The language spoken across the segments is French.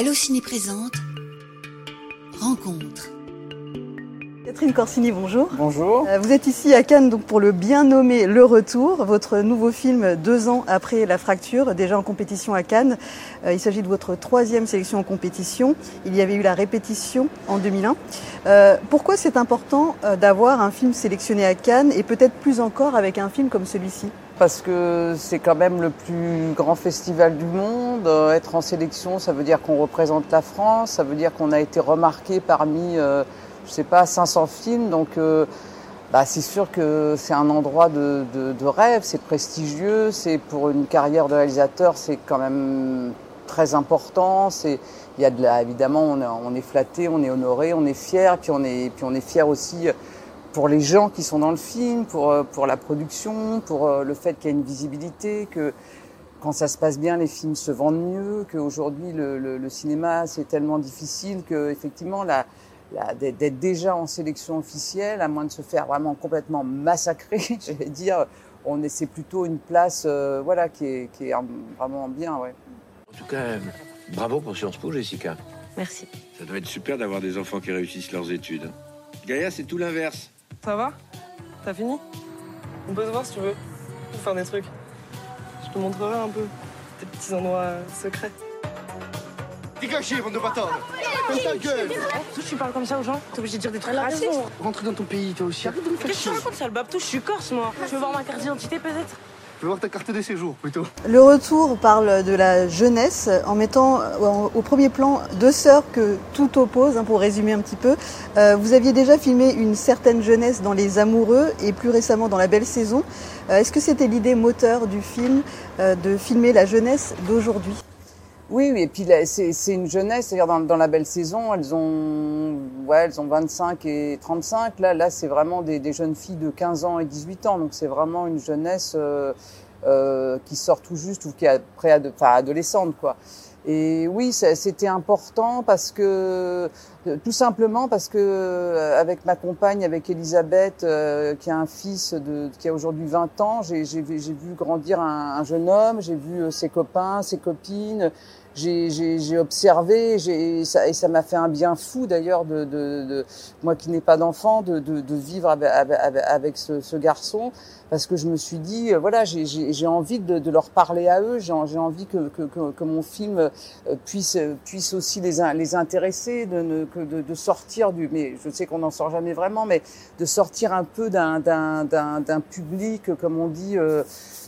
Allociné présente Rencontre. Catherine Corsini, bonjour. Bonjour. Euh, Vous êtes ici à Cannes donc pour le bien nommé Le Retour, votre nouveau film deux ans après la fracture, déjà en compétition à Cannes. Euh, Il s'agit de votre troisième sélection en compétition. Il y avait eu la répétition en 2001. Euh, pourquoi c'est important d'avoir un film sélectionné à Cannes et peut-être plus encore avec un film comme celui-ci? Parce que c'est quand même le plus grand festival du monde. Euh, être en sélection, ça veut dire qu'on représente la France, ça veut dire qu'on a été remarqué parmi, euh, je sais pas, 500 films. Donc, euh, bah, c'est sûr que c'est un endroit de, rêve, c'est prestigieux, c'est pour une carrière de réalisateur, c'est quand même très important. C'est, il y a de la, évidemment, on on est flatté, on est honoré, on est fier, puis on est, puis on est fier aussi pour les gens qui sont dans le film, pour, euh, pour la production, pour euh, le fait qu'il y a une visibilité, que quand ça se passe bien, les films se vendent mieux, qu'aujourd'hui le, le, le cinéma c'est tellement difficile que effectivement la, la- d'être déjà en sélection officielle, à moins de se faire vraiment complètement massacrer, je vais dire, on est c'est plutôt une place euh, voilà qui est, qui est vraiment bien, ouais. En tout cas, euh, bravo pour Sciences Po, Jessica. Merci. Ça doit être super d'avoir des enfants qui réussissent leurs études. Gaïa, c'est tout l'inverse. Ça va T'as fini On peut se voir si tu veux. On peut faire des trucs. Je te montrerai un peu tes petits endroits euh, secrets. Dégagez, bande de bâtards Ferme ta gueule tu parles comme ça aux gens T'es obligé de dire des trucs racistes Rentre dans ton pays, toi aussi. Arrête de me faire Qu'est-ce que tu racontes, sale babtou Je suis corse, moi. Tu veux voir ma carte d'identité, peut-être Le Retour parle de la jeunesse en mettant euh, au premier plan deux sœurs que tout oppose, hein, pour résumer un petit peu. Euh, vous aviez déjà filmé une certaine jeunesse dans Les Amoureux et plus récemment dans La Belle Saison. Euh, Est-ce que c'était l'idée moteur du film de filmer la jeunesse d'aujourd'hui? Oui, oui, et puis c'est une jeunesse, c'est-à-dire dans, dans la belle saison, elles ont, ouais, elles ont 25 et 35. Là, là, c'est vraiment des, des jeunes filles de 15 ans et 18 ans, donc c'est vraiment une jeunesse euh, euh, qui sort tout juste ou qui est pré enfin, adolescente, quoi. Et oui, c'était important parce que, euh, tout simplement parce que euh, avec ma compagne, avec Elisabeth, euh, qui a un fils de, qui a aujourd'hui 20 ans, j'ai j'ai vu j'ai vu grandir un, un jeune homme, j'ai vu euh, ses copains, ses copines, j'ai observé, et ça m'a fait un bien fou d'ailleurs de, de, de moi qui n'ai pas d'enfant, de, de, vivre avec, avec, ce, ce garçon, parce que je me suis dit, euh, voilà, j'ai- envie de, leur parler à eux, j'ai envie que, que, que, mon film euh, puisse, puisse aussi les, les intéresser, de, de, sortir du, mais je sais qu'on n'en sort jamais vraiment, mais de sortir un peu d'un public, comme on dit, euh,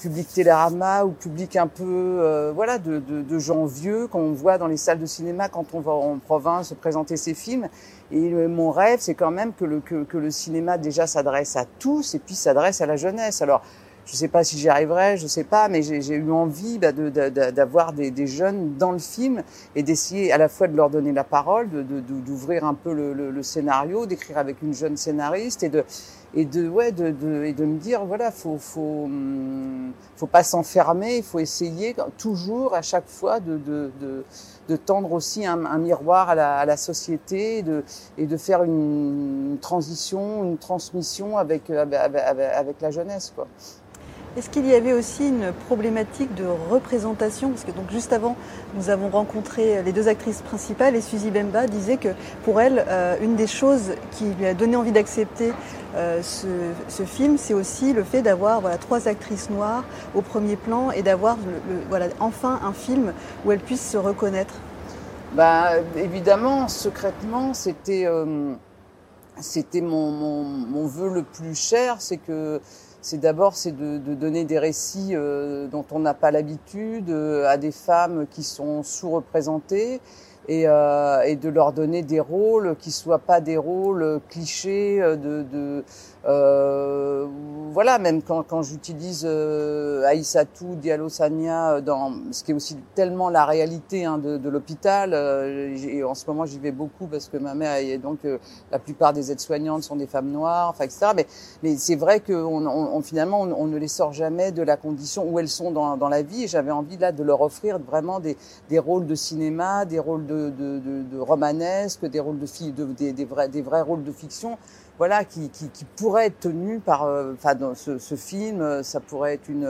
public Télérama ou public un peu, euh, voilà, de, de, de gens qu'on voit dans les salles de cinéma quand on va en province présenter ses films. Et mon rêve, c'est quand même que le, que, le cinéma déjà s'adresse à tous et puis s'adresse à la jeunesse. Alors, je sais pas si j'y arriverai, je sais pas, mais j'ai eu envie bah, d'avoir des, jeunes dans le film et d'essayer à la fois de leur donner la parole, d'ouvrir un peu le scénario, d'écrire avec une jeune scénariste et de et de ouais de, de et de me dire voilà faut faut hum, faut pas s'enfermer, il faut essayer toujours à chaque fois de de, de, de tendre aussi un, miroir à la, à la société et de et de faire une transition, une transmission avec avec, avec, avec la jeunesse quoi. Est-ce qu'il y avait aussi une problématique de représentation? Parce que donc juste avant, nous avons rencontré les deux actrices principales et Suzy Bemba disait que pour elle, euh, une des choses qui lui a donné envie d'accepter euh, ce, film, c'est aussi le fait d'avoir voilà, trois actrices noires au premier plan et d'avoir voilà, enfin un film où elles puissent se reconnaître. Bah, évidemment, secrètement, c'était euh, c'était mon, mon, mon vœu le plus cher, c'est que c'est d'abord c'est de, donner des récits euh, dont on n'a pas l'habitude euh, à des femmes qui sont sous-représentées et, euh, et de leur donner des rôles qui soient pas des rôles clichés euh, de, de euh, voilà même quand, quand j'utilise euh, Aïssatou Diallo Sania dans ce qui est aussi tellement la réalité hein, de, de l'hôpital euh, et en ce moment j'y vais beaucoup parce que ma mère et donc euh, la plupart des aides-soignantes sont des femmes noires enfin etc mais mais c'est vrai que on, on, finalement on, on ne les sort jamais de la condition où elles sont dans, dans la vie j'avais envie là de leur offrir vraiment des, des rôles de cinéma des rôles de, de, de, de romanesque des rôles de de, des, vrais des vrais rôles de fiction voilà, qui, qui, qui pourrait être tenue par, euh, enfin, ce, ce, film, ça pourrait être une,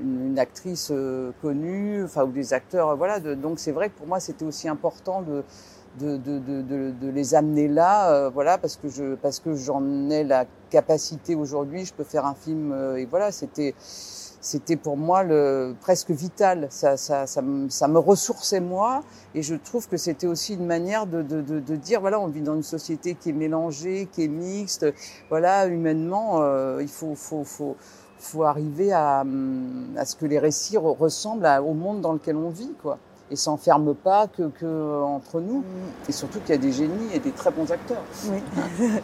une, une actrice connue, enfin, ou des acteurs, voilà. De, donc c'est vrai que pour moi, c'était aussi important de de, de, de, de, les amener là, euh, voilà, parce que je parce que j'en ai la capacité aujourd'hui, je peux faire un film euh, et voilà, c'était c'était pour moi le presque vital, ça ça ça me, ça me ressourçait moi et je trouve que c'était aussi une manière de, de, de, de, dire voilà, on vit dans une société qui est mélangée, qui est mixte, voilà, humainement, euh, il faut faut faut faut arriver à, à ce que les récits ressemblent au monde dans lequel on vit, quoi et s'enferme pas que, que entre nous. Mm. Et surtout qu'il y a des génies et des très bons acteurs. Oui.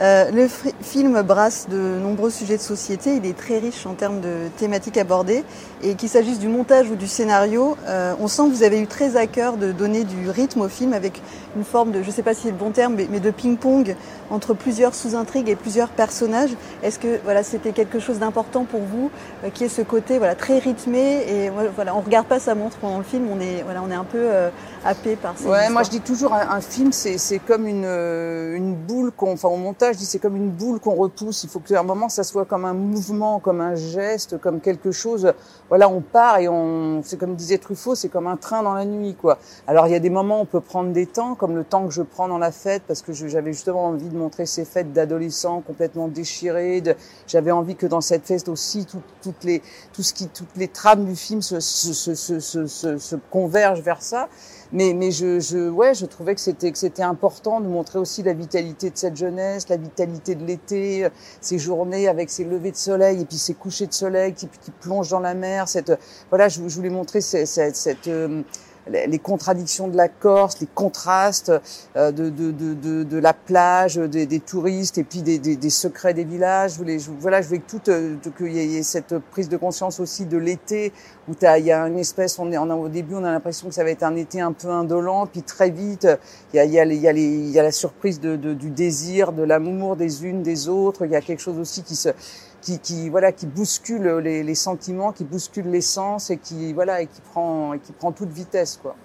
Euh, le film brasse de nombreux sujets de société, il est très riche en termes de thématiques abordées. Et qu'il s'agisse du montage ou du scénario, euh, on sent que vous avez eu très à cœur de donner du rythme au film avec une forme de, je ne sais pas si c'est le bon terme, mais, de ping-pong entre plusieurs sous-intrigues et plusieurs personnages. Est-ce que voilà, c'était quelque chose d'important pour vous, euh, qui est ce côté voilà, très rythmé et voilà, on regarde pas sa montre pendant le film, on est, voilà, on est un peu euh, happé par ces Ouais, moi je dis toujours, un, un film c'est comme une, une boule qu'on, enfin au je dis c'est comme une boule qu'on repousse. Il faut qu'à un moment ça soit comme un mouvement, comme un geste, comme quelque chose. Voilà, on part et on, c'est comme disait Truffaut, c'est comme un train dans la nuit, quoi. Alors il y a des moments où on peut prendre des temps, comme le temps que je prends dans la fête, parce que j'avais justement envie de montrer ces fêtes d'adolescents complètement déchirés. J'avais envie que dans cette fête aussi, tout, toutes les, tout ce qui, toutes les trames du film se convergent vers ça mais mais je, je ouais je trouvais que c'était que c'était important de montrer aussi la vitalité de cette jeunesse la vitalité de l'été ces journées avec ces levées de soleil et puis ces couchers de soleil qui, qui plongent dans la mer cette voilà je, voulais montrer cette, cette, cette euh, les contradictions de la Corse, les contrastes euh, de, de, de, de, la plage, des, des, touristes et puis des, des, des, secrets des villages. Je voulais, je, voilà, je voulais que tout, euh, qu'il y ait cette prise de conscience aussi de l'été où il y a une espèce, on est, on a, au début on a l'impression que ça va être un été un peu indolent, puis très vite il y a, il y a, il y a, les, il y a la surprise de, du désir, de l'amour des unes des autres. Il y a quelque chose aussi qui se qui, qui, voilà qui bouscule les, les, sentiments, qui bouscule l'essence et qui voilà et qui prend et qui prend toute vitesse quoi.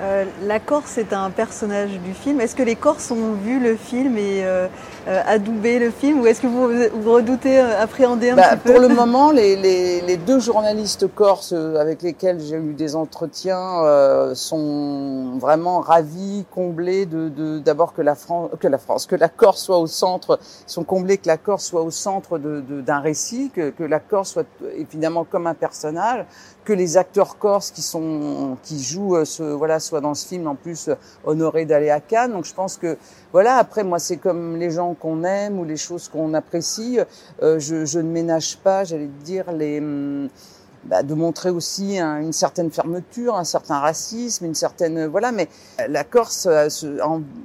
Euh, la Corse est un personnage du film. Est-ce que les Corses ont vu le film et euh, euh, adoubé le film ou est-ce que vous, vous redoutez euh, appréhender un bah, petit peu Pour le moment, les, les, les, deux journalistes corses avec lesquels j'ai eu des entretiens euh, sont vraiment ravis, comblés de d'abord que la France, que la France, que la Corse soit au centre, sont comblés que la Corse soit au centre d'un de, d'un récit, que, que la Corse soit évidemment comme un personnage, que les acteurs corses qui sont qui jouent ce voilà soient dans ce film en plus honorés d'aller à Cannes. Donc je pense que voilà. Après moi c'est comme les gens qu'on aime ou les choses qu'on apprécie. Euh, je, je, ne ménage pas, j'allais dire les hum, bah, de montrer aussi une certaine fermeture, un certain racisme, une certaine voilà. Mais la Corse, euh,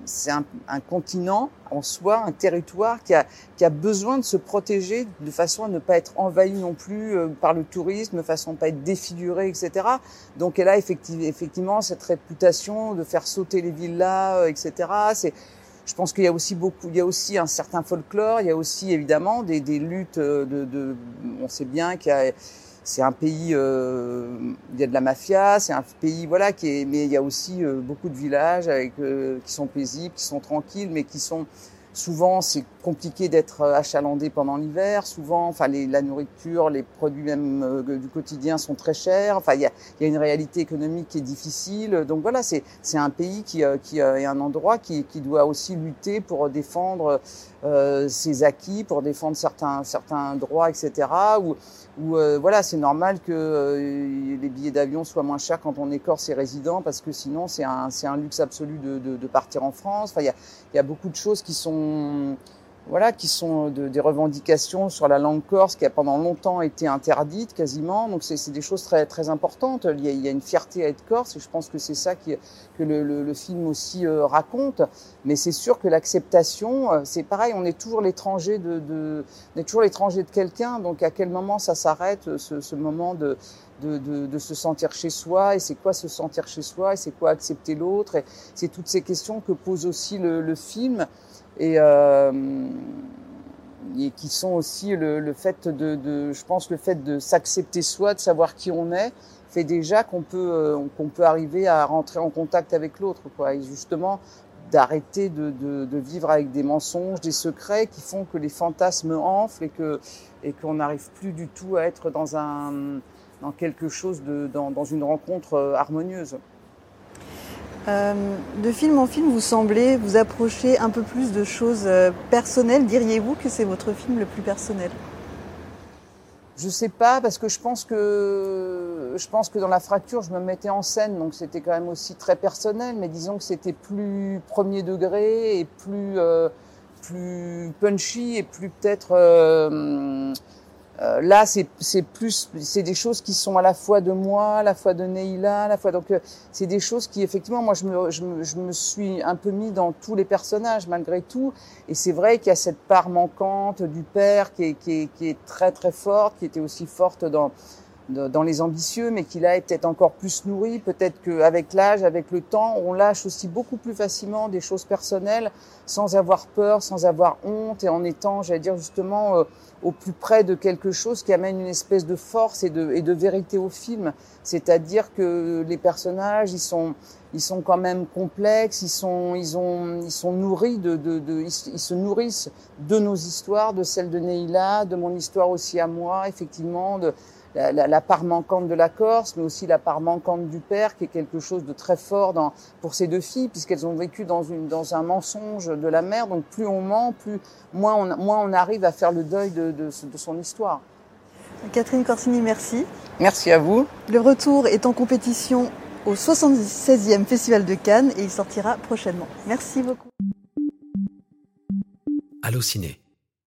c'est un, continent en soi, un territoire qui a, qui a besoin de se protéger de façon à ne pas être envahi non plus euh, par le tourisme, de façon à ne pas être défiguré, etc. Donc elle a effectivement, effectivement cette réputation de faire sauter les villas, etc. C'est je pense qu'il y a aussi beaucoup, il y a aussi un certain folklore, il y a aussi évidemment des, des luttes de, de, on sait bien qu'il y a c'est un pays, euh, il y a de la mafia, c'est un pays voilà qui est, mais il y a aussi euh, beaucoup de villages avec euh, qui sont paisibles, qui sont tranquilles, mais qui sont souvent c'est compliqué d'être achalandé pendant l'hiver. Souvent, enfin les, la nourriture, les produits même euh, du quotidien sont très chers. Enfin il y a, y a, une réalité économique qui est difficile. Donc voilà, c'est c'est un pays qui qui est un endroit qui qui doit aussi lutter pour défendre euh, ses acquis, pour défendre certains certains droits, etc. Ou où euh, voilà, c'est normal que euh, les billets d'avion soient moins chers quand on est corse et résident, parce que sinon c'est un, un luxe absolu de, de, partir en France. Enfin, il y a beaucoup de choses qui sont voilà, qui sont de, des revendications sur la langue corse qui a pendant longtemps été interdite quasiment. Donc c'est des choses très très importantes. Il y, a, il y, a, une fierté à être corse et je pense que c'est ça qui, que le, le, le, film aussi euh, raconte. Mais c'est sûr que l'acceptation, euh, c'est pareil. On est toujours l'étranger de, de, on est toujours l'étranger de quelqu'un. Donc à quel moment ça s'arrête ce, ce, moment de de, de, de, se sentir chez soi et c'est quoi se sentir chez soi et c'est quoi accepter l'autre et c'est toutes ces questions que pose aussi le, le film et, euh, et qui sont aussi le, le fait de, de, je pense, le fait de s'accepter soi, de savoir qui on est, fait déjà qu'on peut, euh, qu'on peut arriver à rentrer en contact avec l'autre, quoi. Et justement, d'arrêter de, de, de, vivre avec des mensonges, des secrets qui font que les fantasmes enflent et que et qu'on n'arrive plus du tout à être dans un dans quelque chose de dans, dans une rencontre euh, harmonieuse. Euh, de film en film, vous semblez vous approcher un peu plus de choses euh, personnelles. Diriez-vous que c'est votre film le plus personnel? Je sais pas parce que je pense que je pense que dans la fracture je me mettais en scène donc c'était quand même aussi très personnel mais disons que c'était plus premier degré et plus euh, plus punchy et plus peut-être euh, là, c'est plus, c'est des choses qui sont à la fois de moi, à la fois de Neila, à la fois donc euh, c'est des choses qui effectivement, moi, je me, je me, je me suis un peu mis dans tous les personnages malgré tout, et c'est vrai qu'il y a cette part manquante du père qui est, qui est, qui est très très forte, qui était aussi forte dans dans les ambitieux, mais qui là est peut-être encore plus nourri. Peut-être qu'avec l'âge, avec le temps, on lâche aussi beaucoup plus facilement des choses personnelles, sans avoir peur, sans avoir honte, et en étant, j'allais dire justement, euh, au plus près de quelque chose qui amène une espèce de force et de, et de vérité au film. C'est-à-dire que les personnages, ils sont, ils sont quand même complexes, ils sont, ils ont, ils sont nourris de, de, de ils, se nourrissent de nos histoires, de celles de Neila, de mon histoire aussi à moi, effectivement, de la, la, la, part manquante de la Corse, mais aussi la part manquante du père, qui est quelque chose de très fort dans, pour ces deux filles, puisqu'elles ont vécu dans, une, dans un mensonge de la mère. Donc plus on ment, plus moins on, moins on arrive à faire le deuil de, de, de son histoire. Catherine Corsini, merci. Merci à vous. Le retour est en compétition au 76e Festival de Cannes et il sortira prochainement. Merci beaucoup. Allociné